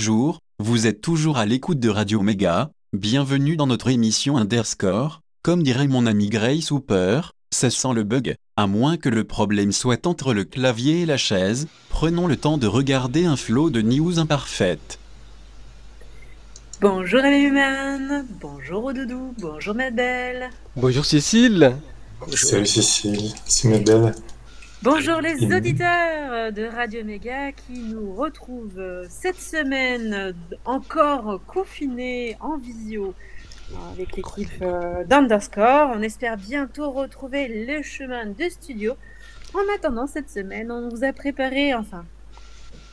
Bonjour, vous êtes toujours à l'écoute de Radio Méga, bienvenue dans notre émission Underscore, comme dirait mon ami Grace Hooper, ça sent le bug, à moins que le problème soit entre le clavier et la chaise, prenons le temps de regarder un flot de news imparfaites. Bonjour Human, bonjour Doudou, bonjour ma belle. Bonjour Cécile. Salut Cécile, c'est ma belle. Bonjour les auditeurs de Radio Méga qui nous retrouvent cette semaine encore confinés en visio avec l'équipe d'Underscore. On espère bientôt retrouver le chemin de studio. En attendant cette semaine, on vous a préparé, enfin,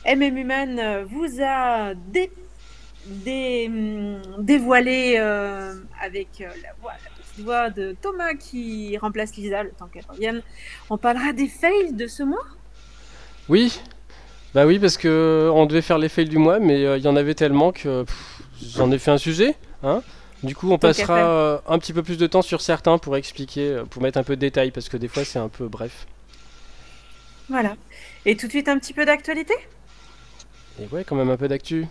MM Human vous a dé, dé, dévoilé euh, avec la voix, la voix de Thomas qui remplace Lisa le temps qu'elle revienne. On parlera des fails de ce mois? Oui, bah oui, parce que on devait faire les fails du mois, mais il y en avait tellement que j'en ai fait un sujet. Hein du coup, on passera euh, un petit peu plus de temps sur certains pour expliquer, pour mettre un peu de détails, parce que des fois c'est un peu bref. Voilà. Et tout de suite un petit peu d'actualité? Et ouais, quand même un peu d'actu.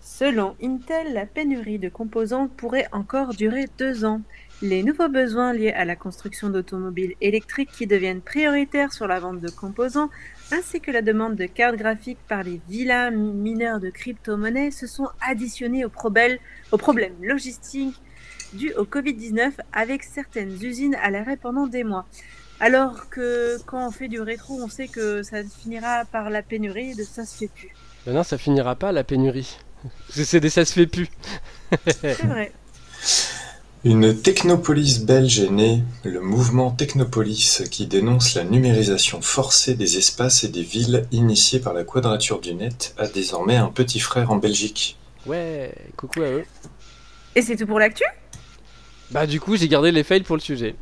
Selon Intel, la pénurie de composants pourrait encore durer deux ans. Les nouveaux besoins liés à la construction d'automobiles électriques qui deviennent prioritaires sur la vente de composants, ainsi que la demande de cartes graphiques par les vilains mineurs de crypto-monnaies se sont additionnés aux, problèmes, aux problèmes logistiques dus au Covid-19 avec certaines usines à l'arrêt pendant des mois. Alors que quand on fait du rétro, on sait que ça finira par la pénurie, de ça se fait plus. Ben non, ça finira pas la pénurie. C'est des ça se fait plus. C'est vrai. Une technopolis belge est née, le mouvement Technopolis, qui dénonce la numérisation forcée des espaces et des villes initiée par la Quadrature du Net, a désormais un petit frère en Belgique. Ouais, coucou à eux. Et c'est tout pour l'actu? Bah du coup, j'ai gardé les fails pour le sujet.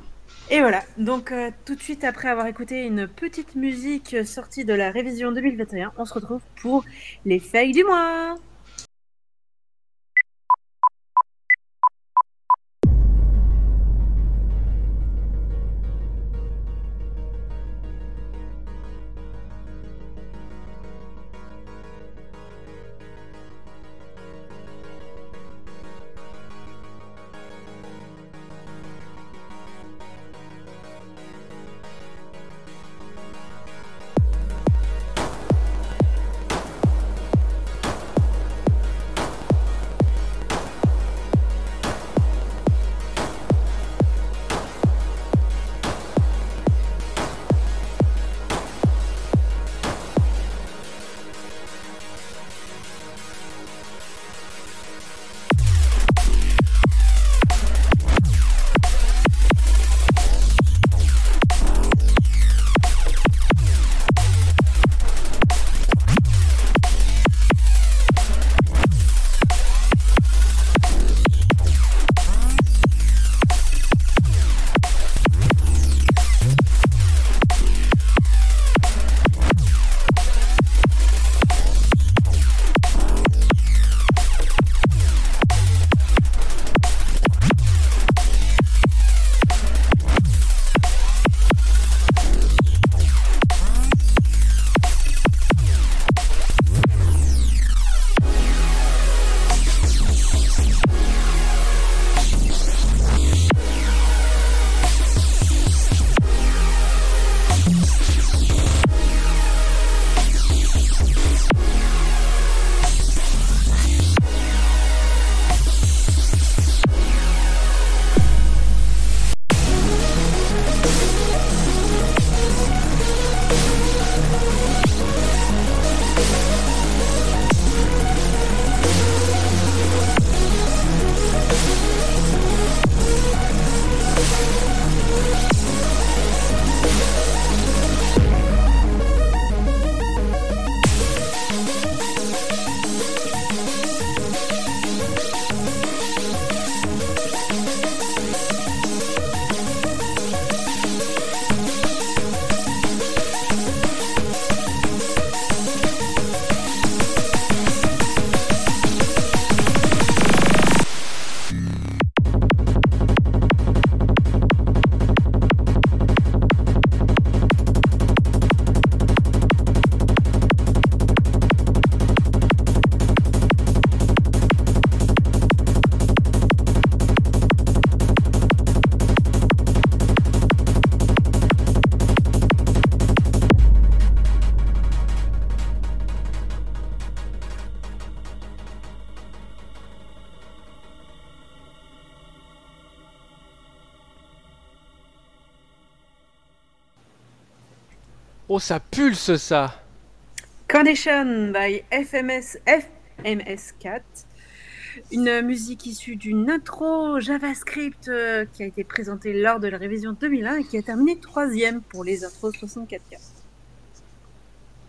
Et voilà, donc euh, tout de suite après avoir écouté une petite musique sortie de la révision 2021, on se retrouve pour les fails du mois. Oh, ça pulse ça Condition by FMS, FMS4. Une musique issue d'une intro JavaScript euh, qui a été présentée lors de la révision 2001 et qui a terminé troisième pour les intros 64K.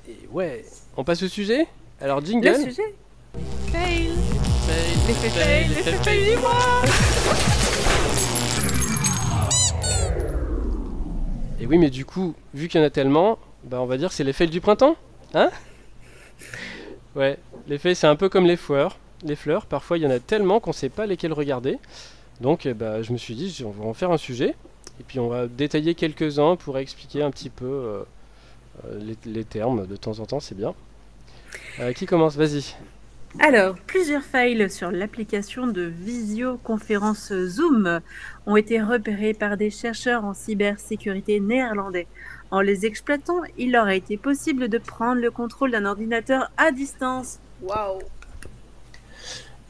Et ouais, on passe au sujet Alors jingle Le sujet Fail L'effet fail, l'effet fail du mois Et oui, mais du coup, vu qu'il y en a tellement, bah on va dire que c'est les fails du printemps Hein? Ouais, les fails c'est un peu comme les fleurs. Les fleurs, parfois il y en a tellement qu'on sait pas lesquelles regarder. Donc eh bah, je me suis dit, on va en faire un sujet. Et puis on va détailler quelques-uns pour expliquer un petit peu euh, euh, les, termes de temps en temps, c'est bien. Euh, qui commence? Vas-y. Alors, plusieurs fails sur l'application de visioconférence Zoom ont été repérés par des chercheurs en cybersécurité néerlandais. En les exploitant, il leur a été possible de prendre le contrôle d'un ordinateur à distance. Waouh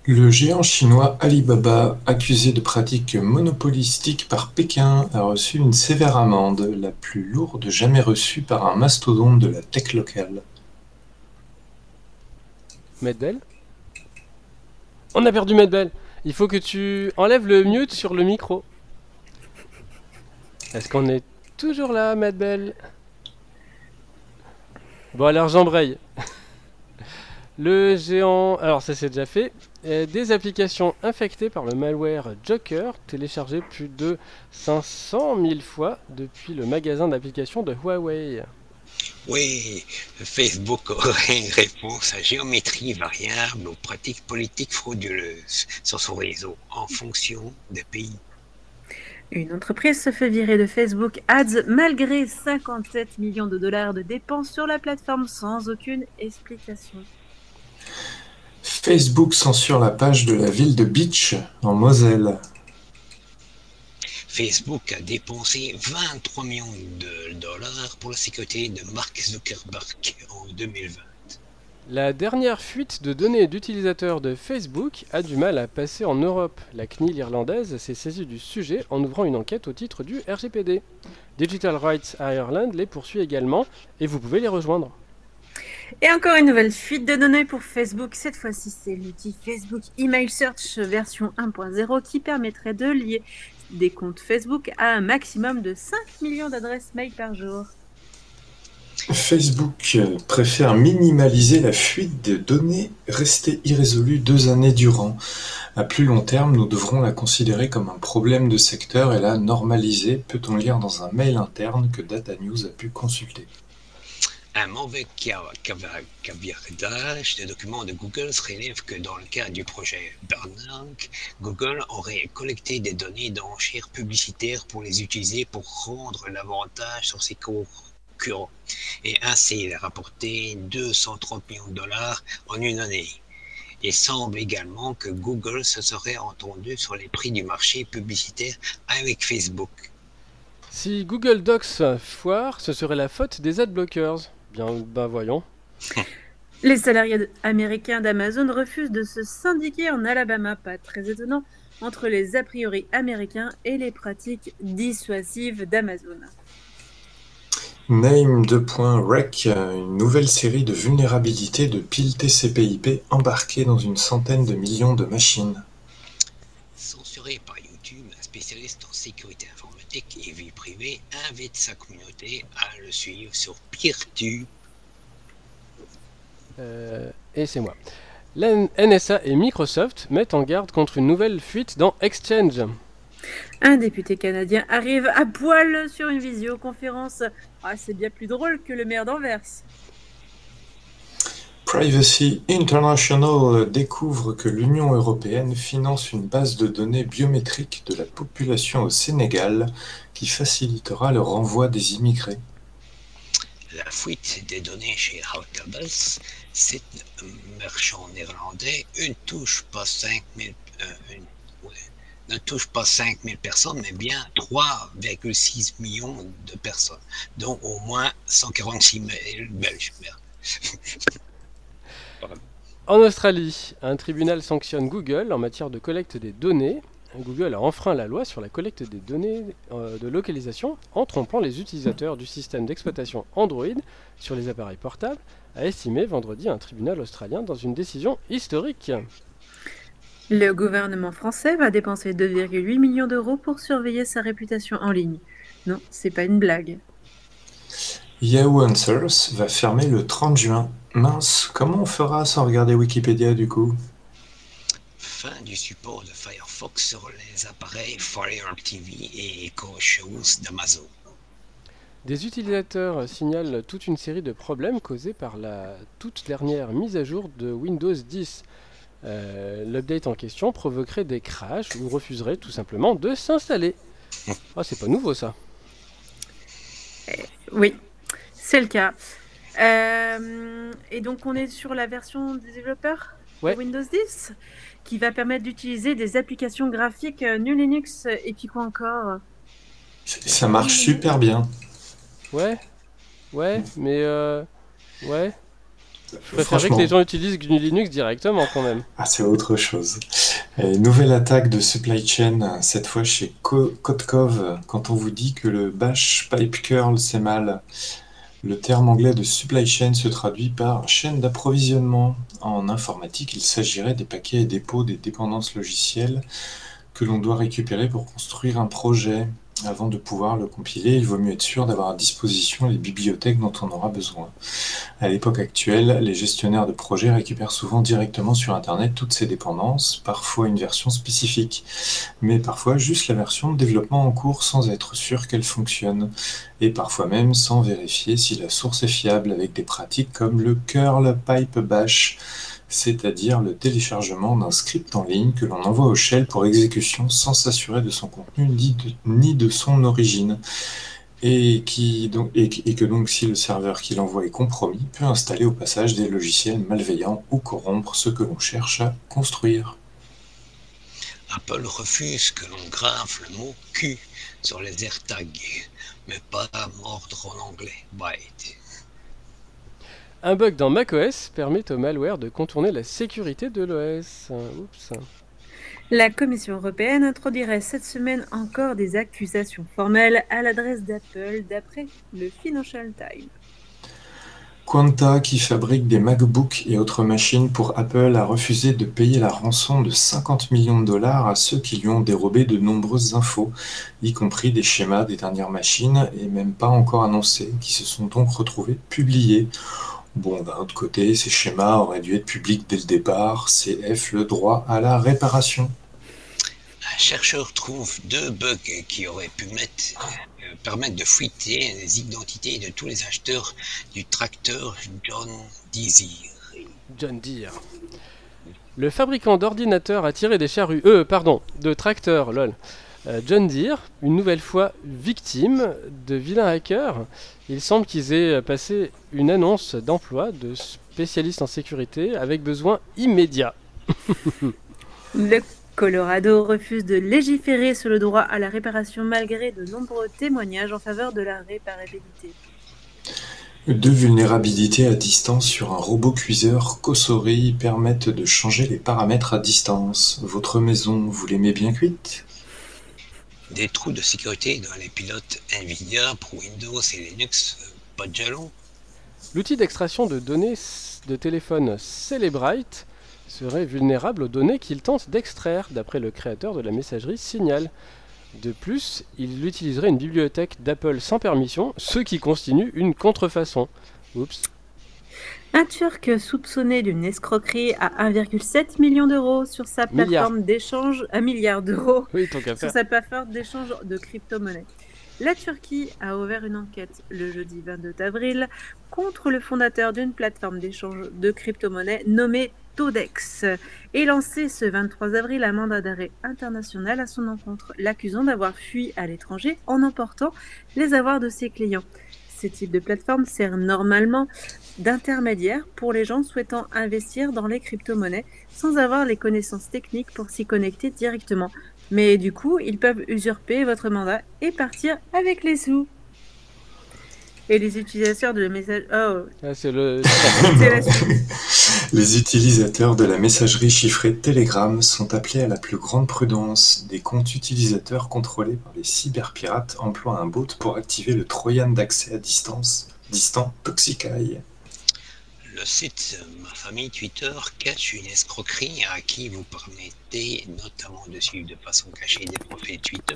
Le géant chinois Alibaba, accusé de pratiques monopolistiques par Pékin, a reçu une sévère amende, la plus lourde jamais reçue par un mastodonte de la tech locale. Medbel On a perdu Medbel Il faut que tu enlèves le mute sur le micro. Est-ce qu'on est toujours là, Medbel Bon alors j'embraye. Le géant... Alors ça c'est déjà fait. Euh, Des applications infectées par le malware Joker, téléchargées plus de 500 000 fois depuis le magasin d'applications de Huawei. Oui, Facebook aurait une réponse à géométrie variable aux pratiques politiques frauduleuses sur son réseau en fonction des pays. Une entreprise se fait virer de Facebook Ads malgré 57 millions de dollars de dépenses sur la plateforme sans aucune explication. Facebook censure la page de la ville de Beach, en Moselle. Facebook a dépensé 23 millions de dollars pour la sécurité de Mark Zuckerberg en 2020. La dernière fuite de données d'utilisateurs de Facebook a du mal à passer en Europe. La CNIL irlandaise s'est saisie du sujet en ouvrant une enquête au titre du RGPD. Digital Rights Ireland les poursuit également et vous pouvez les rejoindre. Et encore une nouvelle fuite de données pour Facebook. Cette fois-ci, c'est l'outil Facebook Email Search version 1.0 qui permettrait de lier des comptes Facebook à un maximum de 5 millions d'adresses mail par jour. Facebook préfère minimaliser la fuite de données restées irrésolues deux années durant. À plus long terme, nous devrons la considérer comme un problème de secteur et la normaliser, peut-on lire dans un mail interne que Data News a pu consulter? Un mauvais cava- cava- caviardage de documents de Google relève que dans le cas du projet Bernanke, Google aurait collecté des données d'enchères publicitaires pour les utiliser pour rendre l'avantage sur ses concurrents et ainsi rapporter 230 millions de dollars en une année. Il semble également que Google se serait entendu sur les prix du marché publicitaire avec Facebook. Si Google Docs foire, ce serait la faute des adblockers. Bien, bah voyons. Les salariés américains d'Amazon refusent de se syndiquer en Alabama, pas très étonnant, entre les a priori américains et les pratiques dissuasives d'Amazon. Name 2.rec, une nouvelle série de vulnérabilités de piles TCP/IP embarquées dans une centaine de millions de machines. Censuré par YouTube, un spécialiste en sécurité informatique et vie privée invite sa communauté à le suivre sur PeerTube. Euh, et c'est moi. La NSA et Microsoft mettent en garde contre une nouvelle fuite dans Exchange. Un député canadien arrive à poil sur une visioconférence. Ah, c'est bien plus drôle que le maire d'Anvers. Privacy International découvre que l'Union européenne finance une base de données biométriques de la population au Sénégal qui facilitera le renvoi des immigrés. La fuite des données chez c'est un marchand néerlandais, une touche pas 5000 euh, ne touche pas 5000 personnes, mais bien 3,6 millions de personnes, dont au moins 146 000 Belges. En Australie, un tribunal sanctionne Google en matière de collecte des données. Google a enfreint la loi sur la collecte des données euh, de localisation en trompant les utilisateurs du système d'exploitation Android sur les appareils portables, a estimé vendredi un tribunal australien dans une décision historique. Le gouvernement français va dépenser 2,8 millions d'euros pour surveiller sa réputation en ligne. Non, c'est pas une blague. Yahoo Answers va fermer le 30 juin. Mince, comment on fera sans regarder Wikipédia du coup? Fin du support de Firefox sur les appareils Fire TV et Echo Shows d'Amazon. Des utilisateurs signalent toute une série de problèmes causés par la toute dernière mise à jour de Windows 10. Euh, L'update en question provoquerait des crashs ou refuserait tout simplement de s'installer. Ah, c'est pas nouveau ça. Oui, c'est le cas. Euh, et donc on est sur la version du développeur Ouais. de Windows 10 qui va permettre d'utiliser des applications graphiques euh, GNU Linux et puis quoi encore? Ça marche super bien. Ouais, ouais, mais euh, ouais. Je que les gens utilisent GNU Linux directement quand même. Ah, c'est autre chose. Et nouvelle attaque de supply chain, cette fois chez Kotkov. Quand on vous dit que le bash pipe curl c'est mal, le terme anglais de supply chain se traduit par chaîne d'approvisionnement. En informatique, il s'agirait des paquets et dépôts des dépendances logicielles que l'on doit récupérer pour construire un projet. Avant de pouvoir le compiler, il vaut mieux être sûr d'avoir à disposition les bibliothèques dont on aura besoin. À l'époque actuelle, les gestionnaires de projets récupèrent souvent directement sur Internet toutes ces dépendances, parfois une version spécifique, mais parfois juste la version de développement en cours sans être sûr qu'elle fonctionne, et parfois même sans vérifier si la source est fiable avec des pratiques comme le curl pipe bash, c'est-à-dire le téléchargement d'un script en ligne que l'on envoie au shell pour exécution sans s'assurer de son contenu ni de, son origine et, qui, donc, et, que donc si le serveur qui l'envoie est compromis, peut installer au passage des logiciels malveillants ou corrompre ce que l'on cherche à construire. Apple refuse que l'on grave le mot Q sur les AirTags, mais pas mordre en anglais. Byte. Un bug dans macOS permet au malware de contourner la sécurité de l'OS. Oups. La Commission européenne introduirait cette semaine encore des accusations formelles à l'adresse d'Apple d'après le Financial Times. Quanta, qui fabrique des MacBooks et autres machines pour Apple, a refusé de payer la rançon de 50 millions de dollars à ceux qui lui ont dérobé de nombreuses infos, y compris des schémas des dernières machines, et même pas encore annoncés, qui se sont donc retrouvés publiés. Bon, d'un autre côté, ces schémas auraient dû être publics dès le départ, CF le droit à la réparation. Un chercheur trouve deux bugs qui auraient pu mettre, euh, permettre de fuiter les identités de tous les acheteurs du tracteur John Deere. John Deere. Le fabricant d'ordinateurs a tiré des charrues. Euh, pardon, de tracteurs, lol. Euh, John Deere, une nouvelle fois victime de vilains hackers. Il semble qu'ils aient passé une annonce d'emploi de spécialistes en sécurité avec besoin immédiat. Le Colorado refuse de légiférer sur le droit à la réparation malgré de nombreux témoignages en faveur de la réparabilité. Deux vulnérabilités à distance sur un robot cuiseur Cosori permettent de changer les paramètres à distance. Votre maison, vous l'aimez bien cuite? Des trous de sécurité dans les pilotes Nvidia pour Windows et Linux, euh, pas de jalon. L'outil d'extraction de données de téléphone Celebrite serait vulnérable aux données qu'il tente d'extraire, d'après le créateur de la messagerie Signal. De plus, il utiliserait une bibliothèque d'Apple sans permission, ce qui constitue une contrefaçon. Oups. Un Turc soupçonné d'une escroquerie à 1,7 million d'euros sur sa plateforme d'échange, un milliard d'euros Oui, sur sa plateforme d'échange de crypto-monnaies. La Turquie a ouvert une enquête le jeudi 22 avril contre le fondateur d'une plateforme d'échange de crypto-monnaies nommée Todex et lancé ce 23 avril un mandat d'arrêt international à son encontre, l'accusant d'avoir fui à l'étranger en emportant les avoirs de ses clients. Ces types de plateformes servent normalement d'intermédiaire pour les gens souhaitant investir dans les crypto-monnaies sans avoir les connaissances techniques pour s'y connecter directement. Mais du coup, ils peuvent usurper votre mandat et partir avec les sous. Et les utilisateurs de messages... Oh, Ah, c'est le. c'est la suite. Les utilisateurs de la messagerie chiffrée Telegram sont appelés à la plus grande prudence. Des comptes utilisateurs contrôlés par les cyberpirates emploient un bot pour activer le trojan d'accès à distance distant Toxicaille. Site Ma Famille Twitter cache une escroquerie à qui vous permettez notamment de suivre de façon cachée des profils Twitter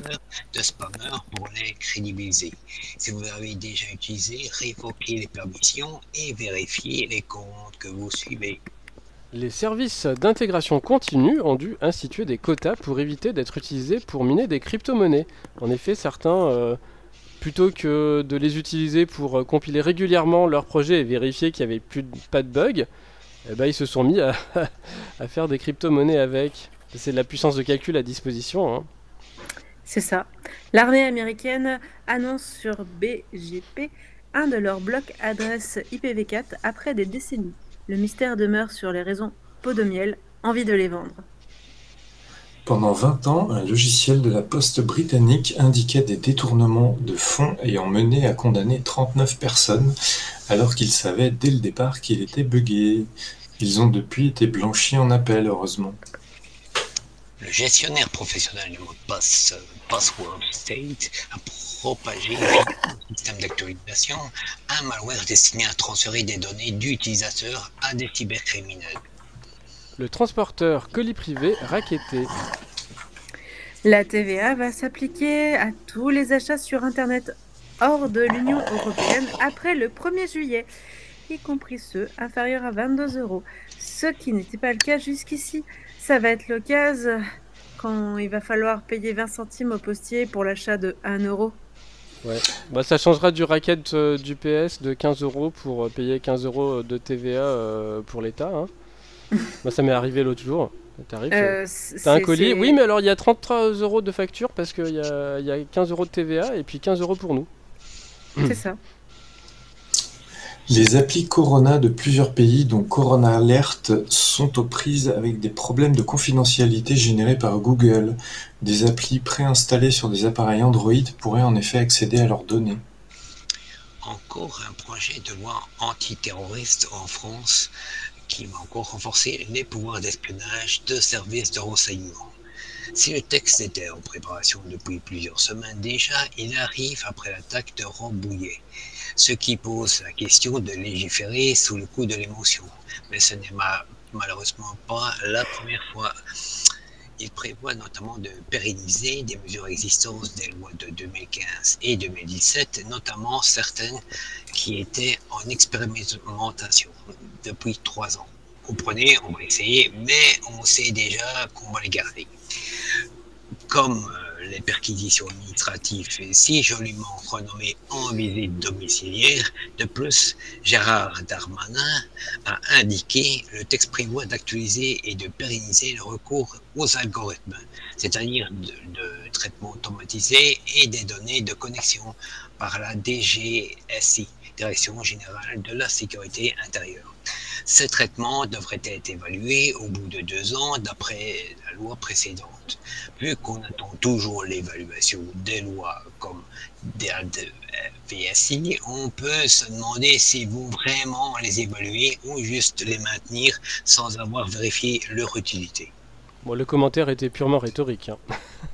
de spammers pour les crédibiliser. Si vous avez déjà utilisé, révoquez les permissions et vérifiez les comptes que vous suivez. Les services d'intégration continue ont dû instituer des quotas pour éviter d'être utilisés pour miner des crypto-monnaies. En effet, certains, euh, plutôt que de les utiliser pour euh, compiler régulièrement leurs projets et vérifier qu'il n'y avait plus pas de bugs, eh ben, ils se sont mis à, à faire des crypto-monnaies avec. C'est de la puissance de calcul à disposition. hein. C'est ça. L'armée américaine annonce sur BGP un de leurs blocs adresse IPv4 après des décennies. Le mystère demeure sur les raisons pot de miel, envie de les vendre. Pendant 20 ans, un logiciel de la poste britannique indiquait des détournements de fonds ayant mené à condamner 39 personnes, alors qu'ils savaient dès le départ qu'il était buggé. Ils ont depuis été blanchis en appel, heureusement. Le gestionnaire professionnel du mot de passe euh, Password State a propagé un système d'actualisation un malware destiné à transférer des données d'utilisateurs à des cybercriminels. Le transporteur colis privé racketté. La TVA va s'appliquer à tous les achats sur Internet hors de l'Union européenne après le 1er juillet, y compris ceux inférieurs à 22 euros, ce qui n'était pas le cas jusqu'ici. Ça va être le cas euh, quand il va falloir payer 20 centimes au postier pour l'achat de 1 euro. Bah, ça changera du racket euh, du PS de 15 euros pour euh, payer 15 euros de TVA euh, pour l'État. hein. Moi, ça m'est arrivé l'autre jour. Tarif, euh, T'as un colis Oui, mais alors il y a 33 euros de facture parce qu'il y a, y a 15 euros de TVA et puis 15 euros pour nous. C'est ça. Les applis Corona de plusieurs pays, dont Corona Alert, sont aux prises avec des problèmes de confidentialité générés par Google. Des applis préinstallées sur des appareils Android pourraient en effet accéder à leurs données. Encore un projet de loi antiterroriste en France qui va encore renforcer les pouvoirs d'espionnage de services de renseignement. Si le texte était en préparation depuis plusieurs semaines déjà, il arrive après l'attaque de Rambouillet, ce qui pose la question de légiférer sous le coup de l'émotion. Mais ce n'est ma- malheureusement pas la première fois. Il prévoit notamment de pérenniser des mesures existantes des lois de 2015 et 2017, notamment certaines qui étaient en expérimentation depuis trois ans. Comprenez, on va essayer, mais on sait déjà qu'on va les garder. Comme euh, les perquisitions administratives, si joliment renommées en visite domiciliaire, de plus, Gérard Darmanin a indiqué le texte prévoit d'actualiser et de pérenniser le recours aux algorithmes, c'est-à-dire de, de traitement automatisé et des données de connexion par la DGSI, Direction générale de la sécurité intérieure. Ces traitements devraient être évalués au bout de deux ans d'après la loi précédente. Vu qu'on attend toujours l'évaluation des lois comme des VSI, on peut se demander s'ils vont vraiment les évaluer ou juste les maintenir sans avoir vérifié leur utilité. Bon, le commentaire était purement rhétorique. hein.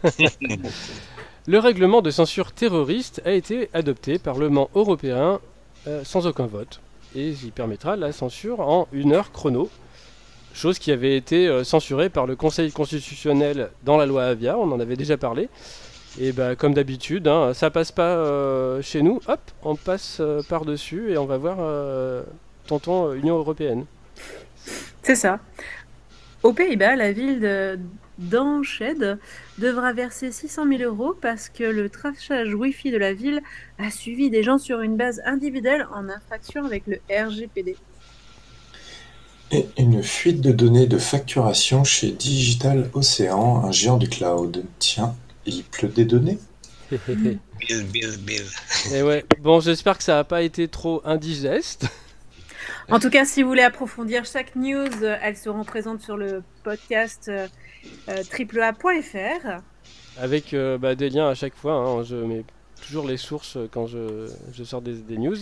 Le règlement de censure terroriste a été adopté par le Parlement européen euh, sans aucun vote. Et il permettra la censure en une heure chrono. Chose qui avait été euh, censurée par le Conseil constitutionnel dans la loi Avia, on en avait déjà parlé. Et bah, comme d'habitude, hein, ça passe pas euh, chez nous, hop, on passe euh, par-dessus et on va voir euh, tonton Union Européenne. C'est ça. Aux Pays-Bas, la ville de d'Enschede devra verser 600 000 euros parce que le traçage Wi-Fi de la ville a suivi des gens sur une base individuelle en infraction avec le RGPD. Et une fuite de données de facturation chez Digital Ocean, un géant du cloud. Tiens, il pleut des données Bill, Bill, Bill. Et ouais, bon, j'espère que ça n'a pas été trop indigeste. En tout cas, si vous voulez approfondir chaque news, euh, elles seront présentes sur le podcast euh, euh, triplea.fr. Avec euh, bah, des liens à chaque fois, hein, je mets toujours les sources quand je, sors des, news.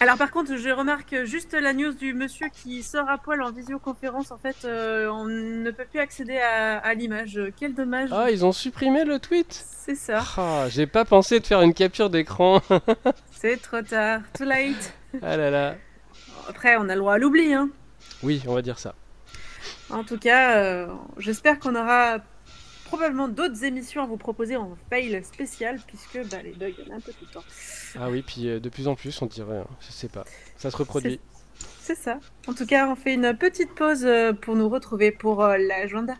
Alors par contre, je remarque juste la news du monsieur qui sort à poil en visioconférence. En fait, euh, on ne peut plus accéder à, l'image. Quel dommage. Ah, ils ont supprimé le tweet? C'est ça. Ah, j'ai pas pensé de faire une capture d'écran. C'est trop tard. Too late. Ah là là. Après, on a le droit à l'oubli. Hein. Oui, on va dire ça. En tout cas, euh, j'espère qu'on aura probablement d'autres émissions à vous proposer en fail spécial, puisque bah, les bugs, il y en a un peu tout le temps. Ah oui, puis euh, de plus en plus, on dirait, hein, je sais pas, ça se reproduit. C'est ça. En tout cas, on fait une petite pause euh, pour nous retrouver pour l'agenda.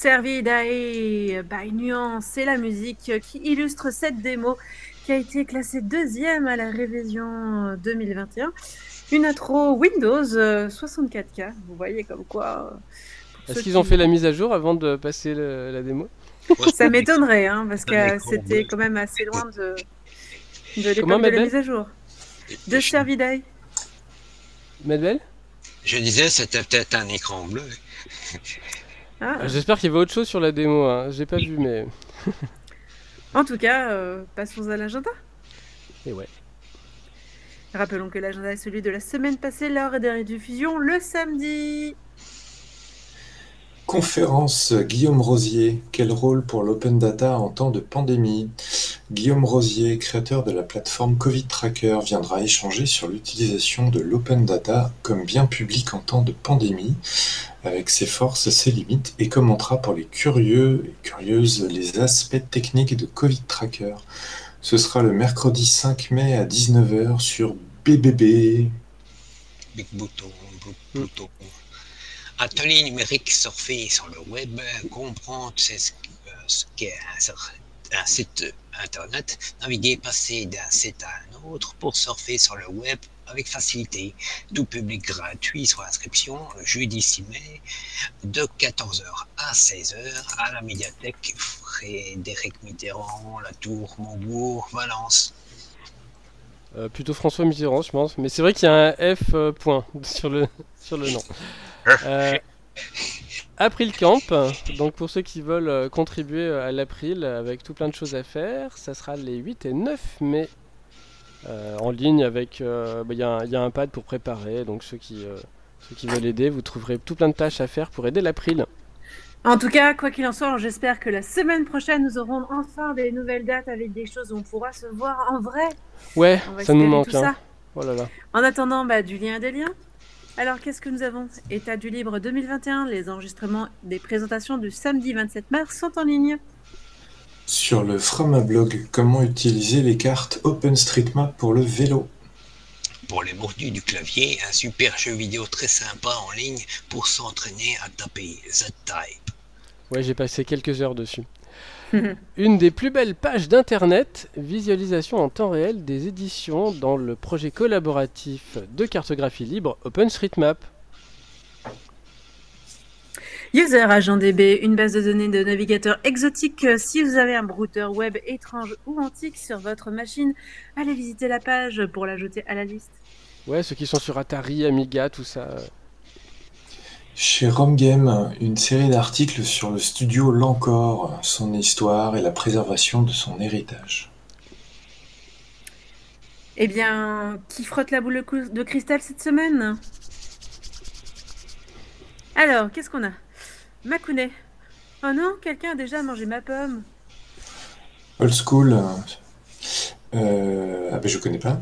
Servidae by Nuance. C'est la musique qui illustre cette démo qui a été classée deuxième à la révision 2021. Une intro Windows 64K. Euh, Vous voyez comme quoi. Euh, Est-ce qu'ils ont fait la mise à jour avant de passer la démo? Ça m'étonnerait, hein, parce que c'était quand même assez loin de, de l'époque de la mise à jour. De Servidae. Medbel Je disais, c'était peut-être un écran bleu. Ah. J'espère qu'il y avait autre chose sur la démo. Hein. J'ai pas vu, mais. En tout cas, euh, passons à l'agenda. Et ouais. Rappelons que l'agenda est celui de la semaine passée, l'heure des rediffusions le samedi. Conférence Guillaume Rosier, quel rôle pour l'open data en temps de pandémie? Guillaume Rosier, créateur de la plateforme Covid Tracker, viendra échanger sur l'utilisation de l'open data comme bien public en temps de pandémie, avec ses forces, ses limites, et commentera pour les curieux et curieuses les aspects techniques de Covid Tracker. Ce sera le mercredi 5 mai à 19h sur BBB. Big Bouton, Bouton. Atelier numérique surfer sur le web, comprendre ce qu'est un site internet, naviguer, passer d'un site à un autre pour surfer sur le web avec facilité. Tout public gratuit sur inscription jeudi 6 mai de 14h à 16h à la médiathèque Frédéric Mitterrand, La Tour, Montbourg, Valence. Euh, plutôt François Mitterrand, je pense. Mais c'est vrai qu'il y a un F euh, point sur le, sur le nom. Euh, April Camp, donc pour ceux qui veulent euh, contribuer euh, à l'April avec tout plein de choses à faire, ça sera les 8 et 9 mai euh, en ligne avec. Il bah, y, y, a un pad pour préparer, donc ceux qui, ceux qui veulent aider, vous trouverez tout plein de tâches à faire pour aider l'April. En tout cas, quoi qu'il en soit, j'espère que la semaine prochaine, nous aurons enfin des nouvelles dates avec des choses où on pourra se voir en vrai. Ouais, ça nous manque. Hein. Oh là là. En attendant, bah, du lien des liens. Alors, qu'est-ce que nous avons? État du Libre 2021, les enregistrements des présentations du samedi 27 mars sont en ligne. Sur le Framablog, comment utiliser les cartes OpenStreetMap pour le vélo? Pour les mordus du clavier, un super jeu vidéo très sympa en ligne pour s'entraîner à taper Z-Type. Ouais, j'ai passé quelques heures dessus. Une des plus belles pages d'Internet, visualisation en temps réel des éditions dans le projet collaboratif de cartographie libre OpenStreetMap. User Agent DB, une base de données de navigateurs exotiques. Si vous avez un brouteur web étrange ou antique sur votre machine, allez visiter la page pour l'ajouter à la liste. Ouais, ceux qui sont sur Atari, Amiga, tout ça. Chez Romgame, une série d'articles sur le studio Lancor, son histoire et la préservation de son héritage. Eh bien, qui frotte la boule de cristal cette semaine? Alors, qu'est-ce qu'on a? Makune. Oh non, quelqu'un a déjà mangé ma pomme. Old school. Euh... Ah ben je connais pas.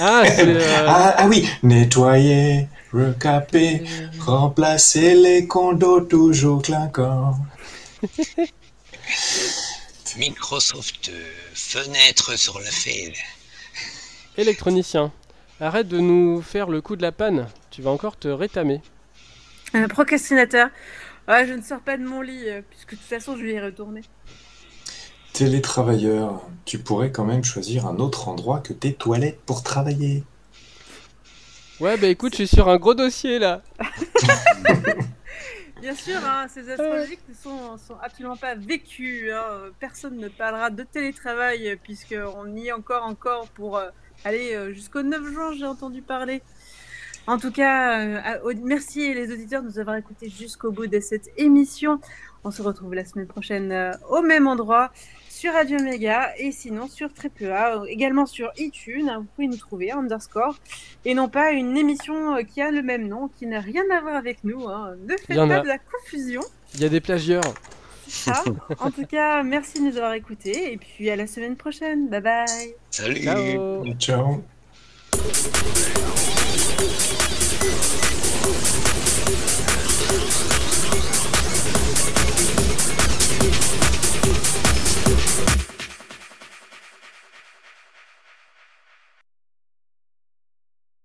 ah, euh... ah, ah oui, nettoyer, Recaper, remplacer les condos toujours clinquants. Microsoft, fenêtre sur le fil. Électronicien, arrête de nous faire le coup de la panne. Tu vas encore te rétamer. Un procrastinateur. Ah, je ne sors pas de mon lit, puisque de toute façon je vais y retourner. Télétravailleur, tu pourrais quand même choisir un autre endroit que tes toilettes pour travailler. Ouais, bah écoute, je suis sur un gros dossier là. Bien sûr, hein, ces astrologiques ne sont, absolument pas vécus. Hein. Personne ne parlera de télétravail puisqu'on y est encore, encore pour euh, aller euh, jusqu'au 9 juin, j'ai entendu parler. En tout cas, euh, merci les auditeurs de nous avoir écoutés jusqu'au bout de cette émission. On se retrouve la semaine prochaine au même endroit sur Radio Méga et sinon sur Triple A, également sur iTunes. Vous pouvez nous trouver underscore et non pas une émission euh, qui a le même nom, qui n'a rien à voir avec nous. Hein. Ne faites pas de la confusion. Il y a des plagieurs. Ça. en tout cas, merci de nous avoir écoutés et puis à la semaine prochaine. Bye bye. Salut. Ciao. Ciao. Ciao.